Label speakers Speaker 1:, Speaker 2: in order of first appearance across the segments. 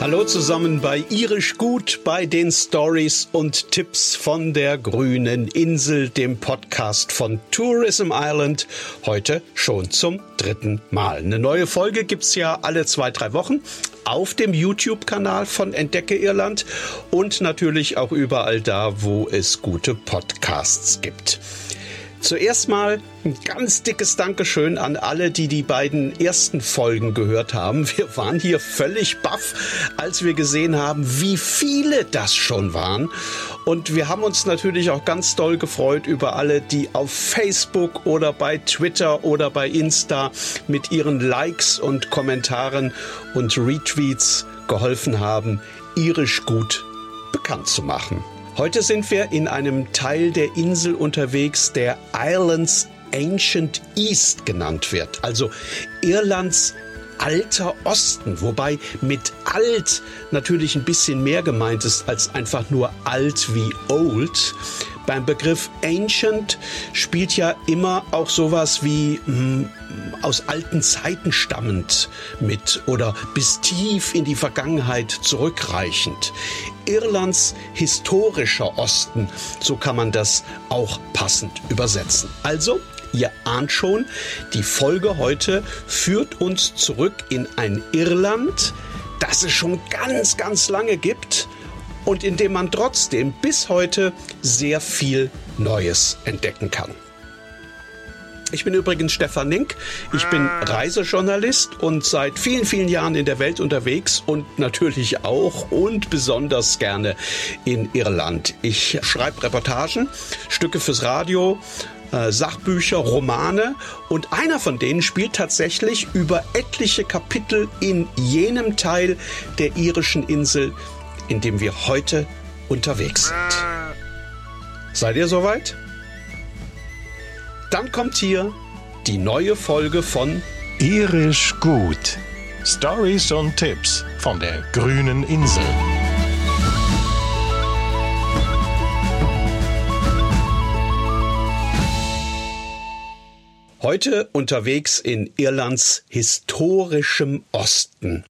Speaker 1: Hallo zusammen bei Irisch Gut, bei den Stories und Tipps von der grünen Insel, dem Podcast von Tourism Island. Heute schon zum dritten Mal. Eine neue Folge gibt's ja alle zwei, drei Wochen auf dem YouTube-Kanal von Entdecke Irland und natürlich auch überall da, wo es gute Podcasts gibt. Zuerst mal ein ganz dickes Dankeschön an alle, die die beiden ersten Folgen gehört haben. Wir waren hier völlig baff, als wir gesehen haben, wie viele das schon waren. Und wir haben uns natürlich auch ganz doll gefreut über alle, die auf Facebook oder bei Twitter oder bei Insta mit ihren Likes und Kommentaren und Retweets geholfen haben, irisch gut bekannt zu machen. Heute sind wir in einem Teil der Insel unterwegs, der Islands Ancient East genannt wird, also Irlands alter Osten, wobei mit alt natürlich ein bisschen mehr gemeint ist als einfach nur alt wie old. Beim Begriff ancient spielt ja immer auch sowas wie mh, hm, aus alten Zeiten stammend mit oder bis tief in die Vergangenheit zurückreichend. Irlands historischer Osten, so kann man das auch passend übersetzen. Also Ihr ahnt schon, die Folge heute führt uns zurück in ein Irland, das es schon ganz, ganz lange gibt und in dem man trotzdem bis heute sehr viel Neues entdecken kann. Ich bin übrigens Stefan Nink. Ich bin Reisejournalist und seit vielen, vielen Jahren in der Welt unterwegs und natürlich auch und besonders gerne in Irland. Ich schreibe Reportagen, Stücke fürs Radio, äh, Sachbücher, Romane und einer von denen spielt tatsächlich über etliche Kapitel in jenem Teil der irischen Insel, in dem wir heute unterwegs sind. Seid ihr soweit? Dann kommt hier die neue Folge von
Speaker 2: Irisch gut. Stories und Tipps von der grünen Insel.
Speaker 1: Heute unterwegs in Irlands historischem Osten.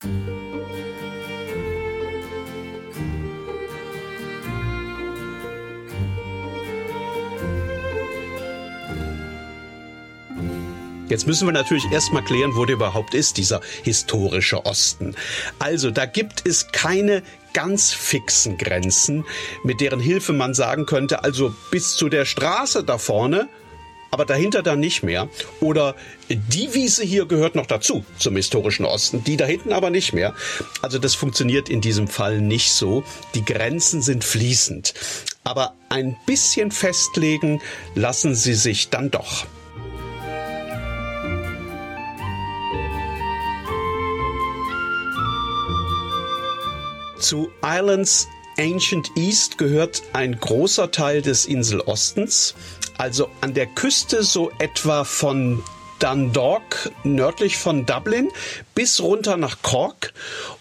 Speaker 1: Jetzt müssen wir natürlich erstmal klären, wo der überhaupt ist, dieser historische Osten. Also, da gibt es keine ganz fixen Grenzen, mit deren Hilfe man sagen könnte, also bis zu der Straße da vorne, aber dahinter dann nicht mehr. Oder die Wiese hier gehört noch dazu, zum historischen Osten, die da hinten aber nicht mehr. Also das funktioniert in diesem Fall nicht so. Die Grenzen sind fließend. Aber ein bisschen festlegen lassen sie sich dann doch. Zu Islands Ancient East gehört ein großer Teil des Inselostens, also an der Küste so etwa von Dundalk nördlich von Dublin bis runter nach Cork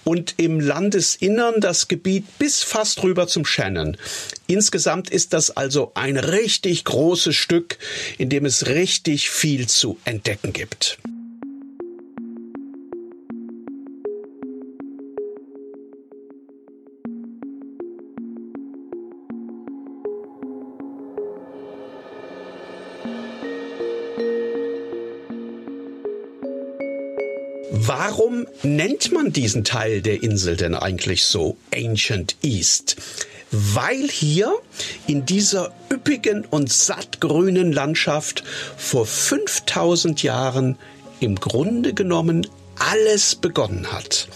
Speaker 1: und im Landesinnern das Gebiet bis fast rüber zum Shannon. Insgesamt ist das also ein richtig großes Stück, in dem es richtig viel zu entdecken gibt. Warum nennt man diesen Teil der Insel denn eigentlich so Ancient East? Weil hier in dieser üppigen und sattgrünen Landschaft vor 5000 Jahren im Grunde genommen alles begonnen hat.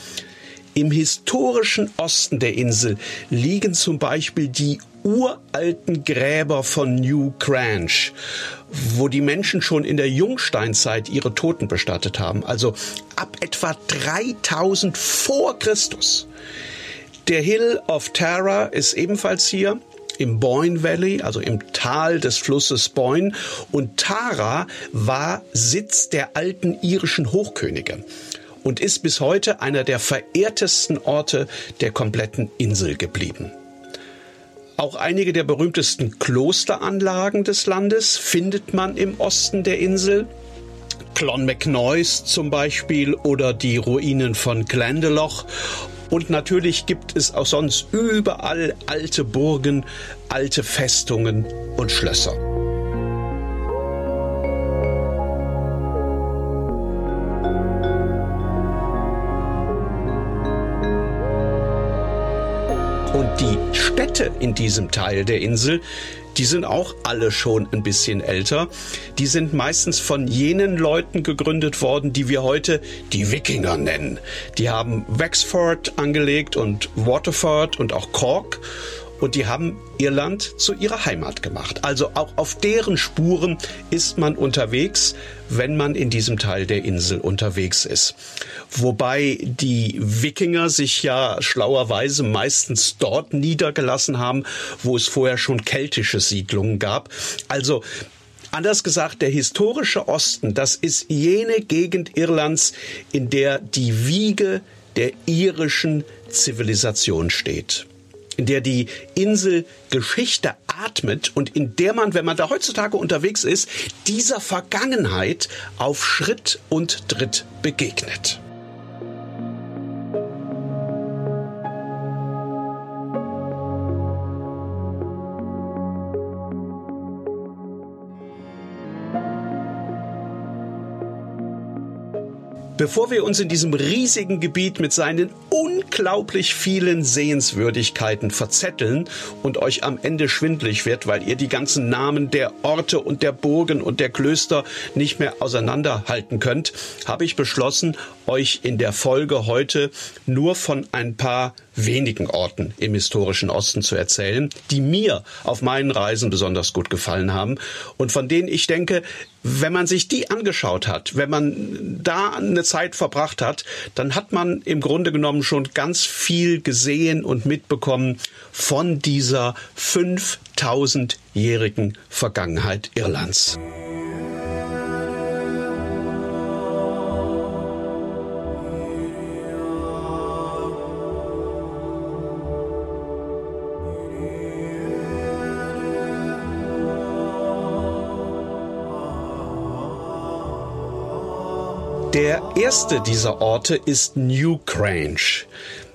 Speaker 1: Im historischen Osten der Insel liegen zum Beispiel die uralten Gräber von New Cranch, wo die Menschen schon in der Jungsteinzeit ihre Toten bestattet haben, also ab etwa 3000 vor Christus. Der Hill of Tara ist ebenfalls hier im Boyne Valley, also im Tal des Flusses Boyne. Und Tara war Sitz der alten irischen Hochkönige und ist bis heute einer der verehrtesten Orte der kompletten Insel geblieben. Auch einige der berühmtesten Klosteranlagen des Landes findet man im Osten der Insel. Clonmacnoise zum Beispiel oder die Ruinen von Glendalough Und natürlich gibt es auch sonst überall alte Burgen, alte Festungen und Schlösser. Die Städte in diesem Teil der Insel, die sind auch alle schon ein bisschen älter. Die sind meistens von jenen Leuten gegründet worden, die wir heute die Wikinger nennen. Die haben Wexford angelegt und Waterford und auch Cork und die haben Irland zu ihrer Heimat gemacht. Also auch auf deren Spuren ist man unterwegs, wenn man in diesem Teil der Insel unterwegs ist. Wobei die Wikinger sich ja schlauerweise meistens dort niedergelassen haben, wo es vorher schon keltische Siedlungen gab. Also Anders gesagt, der historische Osten, das ist jene Gegend Irlands, in der die Wiege der irischen Zivilisation steht in der die Insel Geschichte atmet und in der man, wenn man da heutzutage unterwegs ist, dieser Vergangenheit auf Schritt und Tritt begegnet. Bevor wir uns in diesem riesigen Gebiet mit seinen unglaublich vielen Sehenswürdigkeiten verzetteln und euch am Ende schwindlig wird, weil ihr die ganzen Namen der Orte und der Burgen und der Klöster nicht mehr auseinanderhalten könnt, habe ich beschlossen, euch in der Folge heute nur von ein paar wenigen Orten im historischen Osten zu erzählen, die mir auf meinen Reisen besonders gut gefallen haben und von denen ich denke, wenn man sich die angeschaut hat, wenn man da eine Zeit verbracht hat, dann hat man im Grunde genommen schon ganz viel gesehen und mitbekommen von dieser 5000-jährigen Vergangenheit Irlands. Der erste dieser Orte ist New Grange.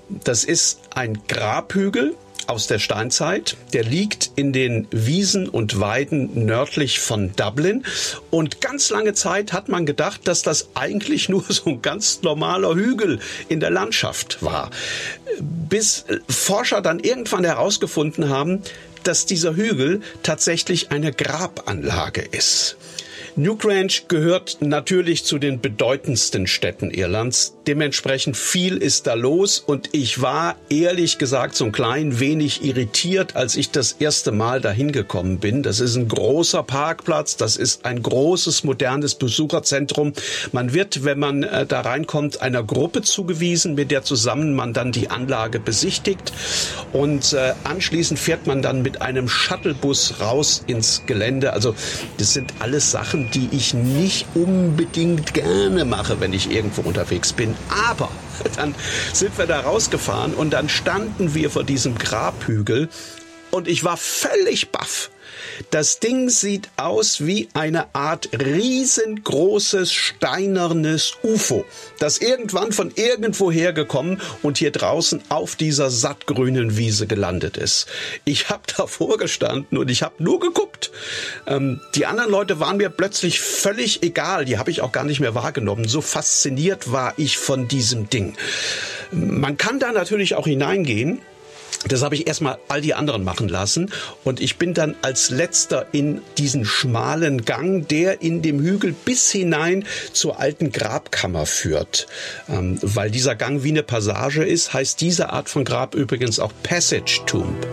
Speaker 1: Das ist ein Grabhügel aus der Steinzeit. Der liegt in den Wiesen und Weiden nördlich von Dublin. Und ganz lange Zeit hat man gedacht, dass das eigentlich nur so ein ganz normaler Hügel in der Landschaft war. Bis Forscher dann irgendwann herausgefunden haben, dass dieser Hügel tatsächlich eine Grabanlage ist. Newgrange gehört natürlich zu den bedeutendsten Städten Irlands. Dementsprechend viel ist da los und ich war ehrlich gesagt so ein klein wenig irritiert, als ich das erste Mal dahin gekommen bin. Das ist ein großer Parkplatz, das ist ein großes modernes Besucherzentrum. Man wird, wenn man äh, da reinkommt, einer Gruppe zugewiesen, mit der zusammen man dann die Anlage besichtigt und äh, anschließend fährt man dann mit einem Shuttlebus raus ins Gelände. Also das sind alles Sachen, die ich nicht unbedingt gerne mache, wenn ich irgendwo unterwegs bin. Aber dann sind wir da rausgefahren und dann standen wir vor diesem Grabhügel und ich war völlig baff. Das Ding sieht aus wie eine Art riesengroßes steinernes UFO, das irgendwann von irgendwoher gekommen und hier draußen auf dieser sattgrünen Wiese gelandet ist. Ich habe davor gestanden und ich habe nur geguckt. Ähm, die anderen Leute waren mir plötzlich völlig egal. Die habe ich auch gar nicht mehr wahrgenommen. So fasziniert war ich von diesem Ding. Man kann da natürlich auch hineingehen das habe ich erstmal all die anderen machen lassen und ich bin dann als letzter in diesen schmalen Gang, der in dem Hügel bis hinein zur alten Grabkammer führt. Ähm, weil dieser Gang wie eine Passage ist, heißt diese Art von Grab übrigens auch Passage Tomb.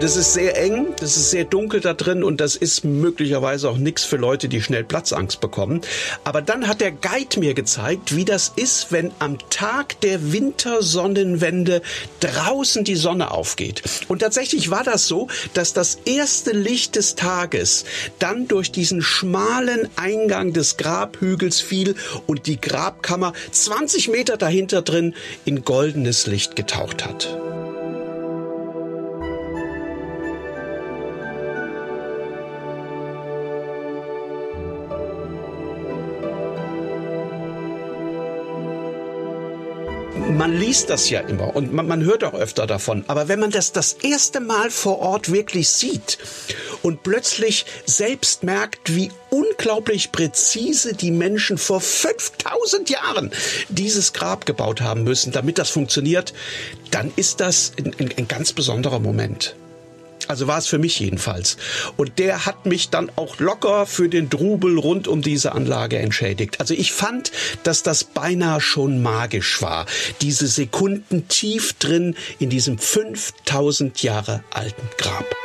Speaker 1: Das ist sehr eng, das ist sehr dunkel da drin und das ist möglicherweise auch nichts für Leute, die schnell Platzangst bekommen. Aber dann hat der Guide mir gezeigt, wie das ist, wenn am Tag der Wintersonnenwende draußen die Sonne aufgeht. Und tatsächlich war das so, dass das erste Licht des Tages dann durch diesen schmalen Eingang des Grabhügels fiel und die Grabkammer 20 Meter dahinter drin in goldenes Licht getaucht hat. Man liest das ja immer und man, man hört auch öfter davon. Aber wenn man das das erste Mal vor Ort wirklich sieht und plötzlich selbst merkt, wie unglaublich präzise die Menschen vor 5000 Jahren dieses Grab gebaut haben müssen, damit das funktioniert, dann ist das ein, ein, ein ganz besonderer Moment. Also war es für mich jedenfalls. Und der hat mich dann auch locker für den Drubel rund um diese Anlage entschädigt. Also ich fand, dass das beinahe schon magisch war. Diese Sekunden tief drin in diesem 5000 Jahre alten Grab.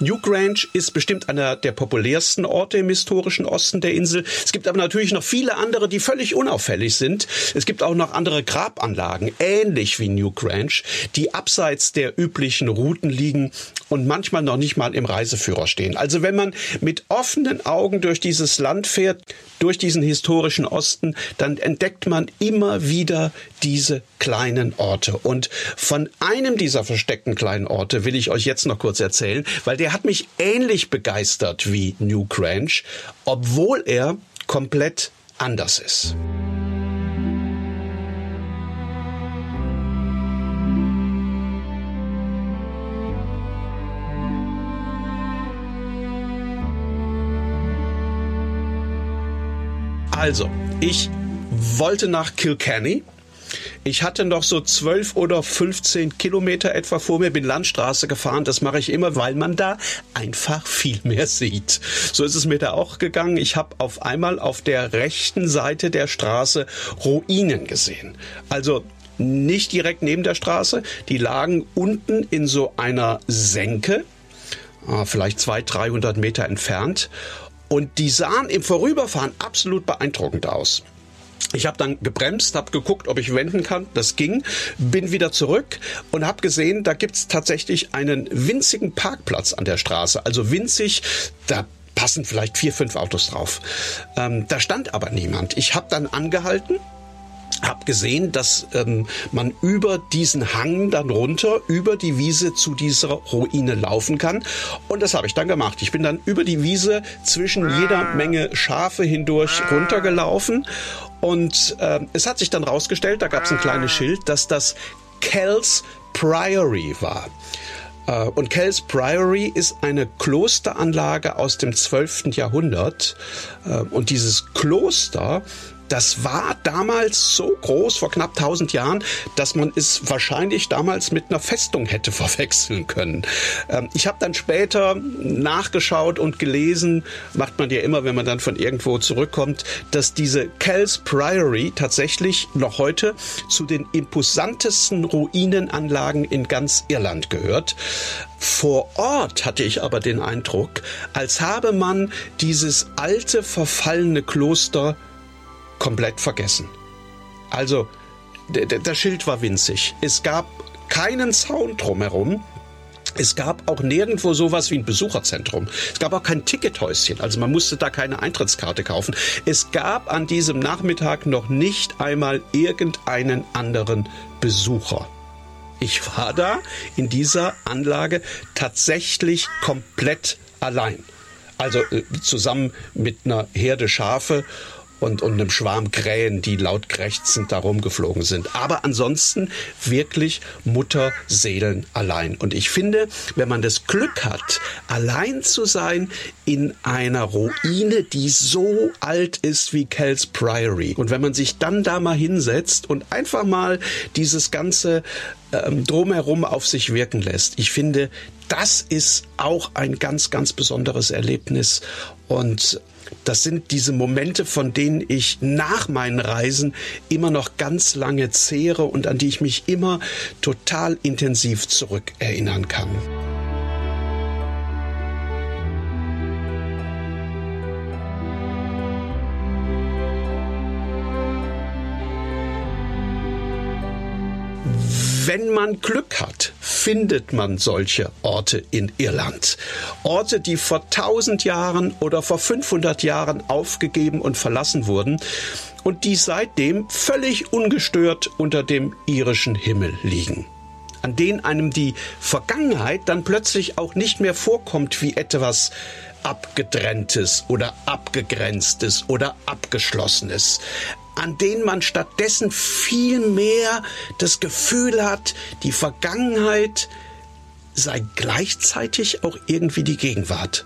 Speaker 1: New Grange ist bestimmt einer der populärsten Orte im historischen Osten der Insel. Es gibt aber natürlich noch viele andere, die völlig unauffällig sind. Es gibt auch noch andere Grabanlagen, ähnlich wie New Grange, die abseits der üblichen Routen liegen und manchmal noch nicht mal im Reiseführer stehen. Also wenn man mit offenen Augen durch dieses Land fährt, durch diesen historischen Osten, dann entdeckt man immer wieder diese kleinen Orte. Und von einem dieser versteckten kleinen Orte will ich euch jetzt noch kurz erzählen, weil der hat mich ähnlich begeistert wie New Grange, obwohl er komplett anders ist. Also, ich wollte nach Kilkenny. Ich hatte noch so zwölf oder 15 Kilometer etwa vor mir, bin Landstraße gefahren. Das mache ich immer, weil man da einfach viel mehr sieht. So ist es mir da auch gegangen. Ich habe auf einmal auf der rechten Seite der Straße Ruinen gesehen. Also nicht direkt neben der Straße. Die lagen unten in so einer Senke, ah, vielleicht 200, 300 Meter entfernt. Und die sahen im Vorüberfahren absolut beeindruckend aus. Ich habe dann gebremst, habe geguckt, ob ich wenden kann. Das ging. Bin wieder zurück und habe gesehen, da gibt's tatsächlich einen winzigen Parkplatz an der Straße. Also winzig, da passen vielleicht vier, fünf Autos drauf. Ähm, da stand aber niemand. Ich habe dann angehalten habe gesehen, dass ähm, man über diesen Hang dann runter, über die Wiese zu dieser Ruine laufen kann. Und das habe ich dann gemacht. Ich bin dann über die Wiese zwischen jeder Menge Schafe hindurch runtergelaufen. Und äh, es hat sich dann rausgestellt, da gab es ein kleines Schild, dass das Kells Priory war. Äh, und Kells Priory ist eine Klosteranlage aus dem 12. Jahrhundert. Äh, und dieses Kloster das war damals so groß, vor knapp 1000 Jahren, dass man es wahrscheinlich damals mit einer Festung hätte verwechseln können. Ähm, ich habe dann später nachgeschaut und gelesen, macht man ja immer, wenn man dann von irgendwo zurückkommt, dass diese Kells Priory tatsächlich noch heute zu den imposantesten Ruinenanlagen in ganz Irland gehört. Vor Ort hatte ich aber den Eindruck, als habe man dieses alte verfallene Kloster komplett vergessen. Also, das Schild war winzig. Es gab keinen Zaun drumherum. Es gab auch nirgendwo sowas wie ein Besucherzentrum. Es gab auch kein Tickethäuschen, also man musste da keine Eintrittskarte kaufen. Es gab an diesem Nachmittag noch nicht einmal irgendeinen anderen Besucher. Ich war da in dieser Anlage tatsächlich komplett allein. Also äh, zusammen mit einer Herde Schafe und, und einem Schwarm Krähen, die laut krächzend da rumgeflogen sind. Aber ansonsten wirklich Mutterseelen allein. Und ich finde, wenn man das Glück hat, allein zu sein in einer Ruine, die so alt ist wie Kells Priory. Und wenn man sich dann da mal hinsetzt und einfach mal dieses ganze ähm, drumherum auf sich wirken lässt. Ich finde, das ist auch ein ganz, ganz besonderes Erlebnis. Und das sind diese Momente, von denen ich nach meinen Reisen immer noch ganz lange zehre und an die ich mich immer total intensiv zurückerinnern kann. Wenn man Glück hat, findet man solche Orte in Irland. Orte, die vor 1000 Jahren oder vor 500 Jahren aufgegeben und verlassen wurden und die seitdem völlig ungestört unter dem irischen Himmel liegen an denen einem die Vergangenheit dann plötzlich auch nicht mehr vorkommt wie etwas Abgetrenntes oder Abgegrenztes oder Abgeschlossenes an denen man stattdessen viel mehr das Gefühl hat, die Vergangenheit sei gleichzeitig auch irgendwie die Gegenwart.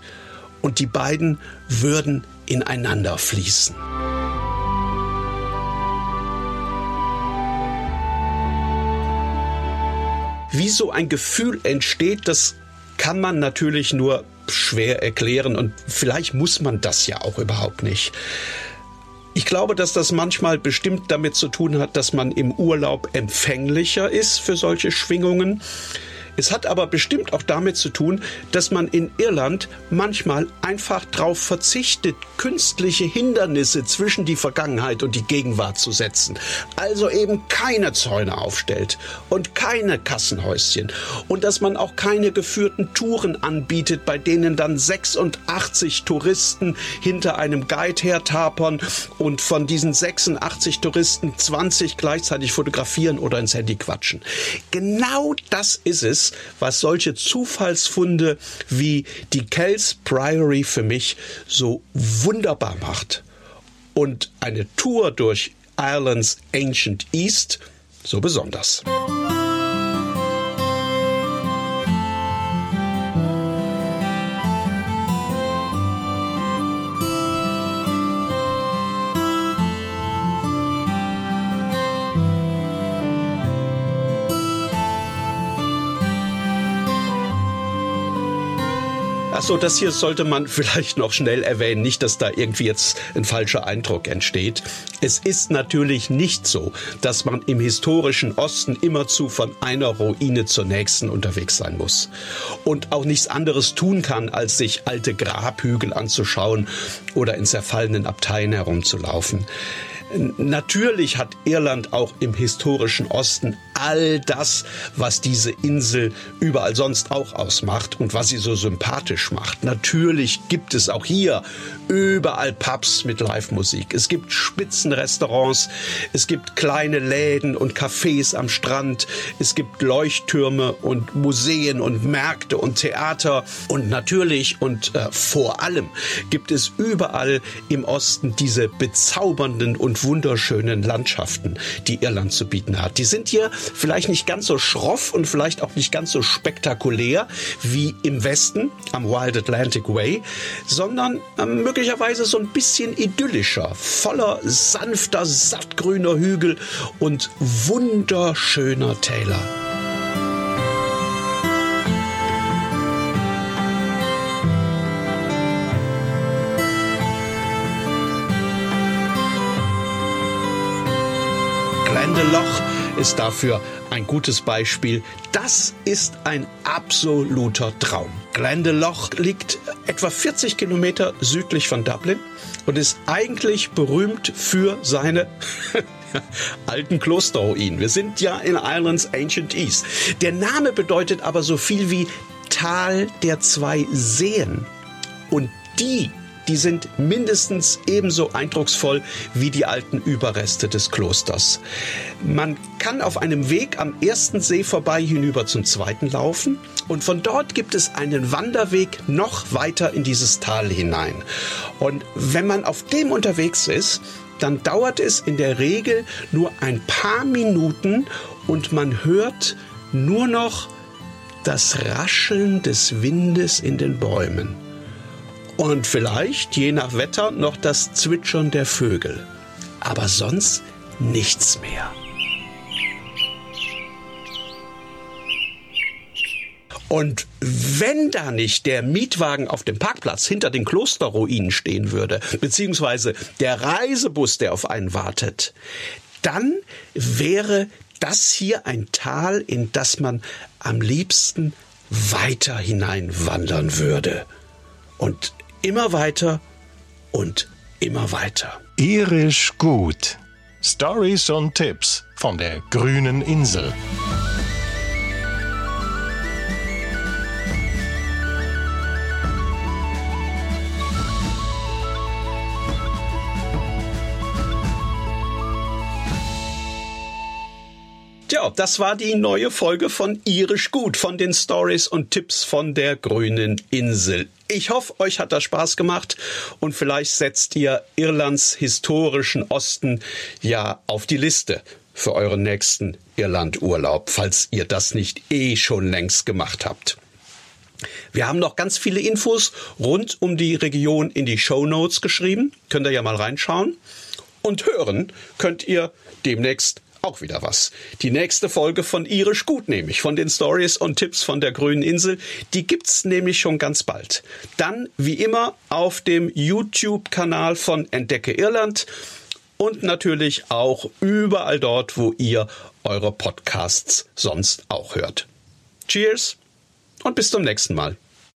Speaker 1: Und die beiden würden ineinander fließen. Wie so ein Gefühl entsteht, das kann man natürlich nur schwer erklären und vielleicht muss man das ja auch überhaupt nicht. Ich glaube, dass das manchmal bestimmt damit zu tun hat, dass man im Urlaub empfänglicher ist für solche Schwingungen. Es hat aber bestimmt auch damit zu tun, dass man in Irland manchmal einfach darauf verzichtet, künstliche Hindernisse zwischen die Vergangenheit und die Gegenwart zu setzen. Also eben keine Zäune aufstellt und keine Kassenhäuschen und dass man auch keine geführten Touren anbietet, bei denen dann 86 Touristen hinter einem Guide hertapern und von diesen 86 Touristen 20 gleichzeitig fotografieren oder ins Handy quatschen. Genau das ist es, was solche Zufallsfunde wie die Kells Priory für mich so wunderbar macht. Und eine Tour durch Irelands Ancient East so besonders. Ach so, das hier sollte man vielleicht noch schnell erwähnen, nicht, dass da irgendwie jetzt ein falscher Eindruck entsteht. Es ist natürlich nicht so, dass man im historischen Osten immerzu von einer Ruine zur nächsten unterwegs sein muss und auch nichts anderes tun kann, als sich alte Grabhügel anzuschauen oder in zerfallenen Abteien herumzulaufen. Natürlich hat Irland auch im historischen Osten all das, was diese Insel überall sonst auch ausmacht und was sie so sympathisch macht. Natürlich gibt es auch hier überall Pubs mit Live-Musik. Es gibt Spitzenrestaurants, es gibt kleine Läden und Cafés am Strand, es gibt Leuchttürme und Museen und Märkte und Theater und natürlich und äh, vor allem gibt es überall im Osten diese bezaubernden und wunderschönen Landschaften, die Irland zu bieten hat. Die sind hier vielleicht nicht ganz so schroff und vielleicht auch nicht ganz so spektakulär wie im Westen am Wild Atlantic Way, sondern äh, möglicherweise so ein bisschen idyllischer, voller sanfter, sattgrüner Hügel und wunderschöner Täler. Glendalough ist dafür ein gutes Beispiel. Das ist ein absoluter Traum. Glendalough liegt etwa 40 Kilometer südlich von Dublin und ist eigentlich berühmt für seine alten Klosterruinen. Wir sind ja in Ireland's Ancient East. Der Name bedeutet aber so viel wie Tal der zwei Seen. Und die die sind mindestens ebenso eindrucksvoll wie die alten Überreste des Klosters. Man kann auf einem Weg am ersten See vorbei hinüber zum zweiten laufen und von dort gibt es einen Wanderweg noch weiter in dieses Tal hinein. Und wenn man auf dem unterwegs ist, dann dauert es in der Regel nur ein paar Minuten und man hört nur noch das Rascheln des Windes in den Bäumen. Und vielleicht, je nach Wetter, noch das Zwitschern der Vögel. Aber sonst nichts mehr. Und wenn da nicht der Mietwagen auf dem Parkplatz hinter den Klosterruinen stehen würde, beziehungsweise der Reisebus, der auf einen wartet, dann wäre das hier ein Tal, in das man am liebsten weiter hineinwandern würde. Und immer weiter und immer weiter.
Speaker 2: Irisch gut. Stories und Tipps von der grünen Insel.
Speaker 1: Ja, das war die neue Folge von Irisch Gut, von den Stories und Tipps von der grünen Insel. Ich hoffe, euch hat das Spaß gemacht und vielleicht setzt ihr Irlands historischen Osten ja auf die Liste für euren nächsten Irlandurlaub, falls ihr das nicht eh schon längst gemacht habt. Wir haben noch ganz viele Infos rund um die Region in die Show Notes geschrieben. Könnt ihr ja mal reinschauen. Und hören könnt ihr demnächst auch wieder was. Die nächste Folge von Irisch Gut nämlich, von den Stories und Tipps von der grünen Insel, die gibt's nämlich schon ganz bald. Dann, wie immer, auf dem YouTube-Kanal von Entdecke Irland und natürlich auch überall dort, wo ihr eure Podcasts sonst auch hört. Cheers und bis zum nächsten Mal.